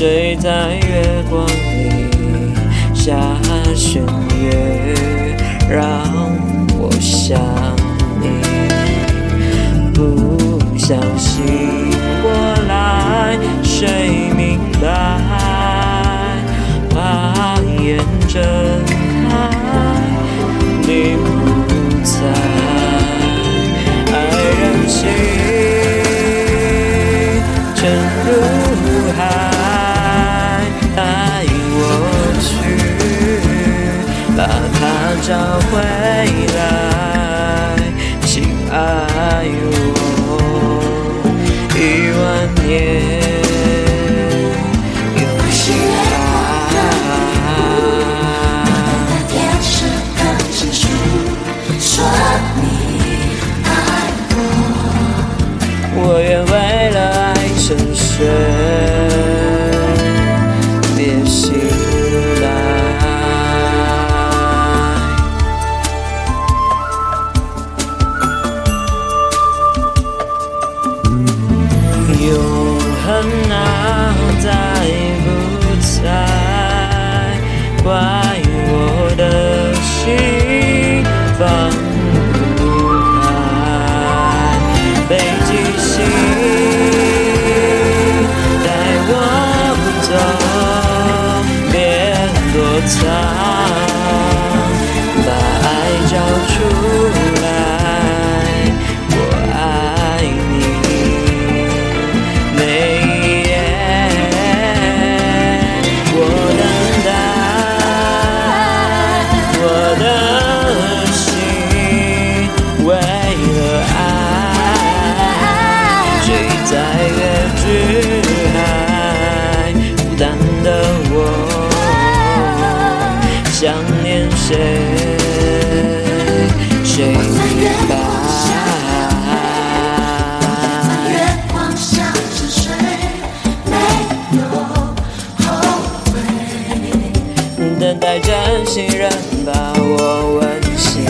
睡在月光里下弦月，让我想你。不想醒过来，谁明白？把眼睁开，你不在，爱任性沉入别醒来。永恒啊，在不在？把爱找出来。我爱你，每一夜我等待，我的心为了爱，追在月之海，孤单的我想念谁？谁明白？月光下沉睡，没有后悔。等待着新人把我吻醒。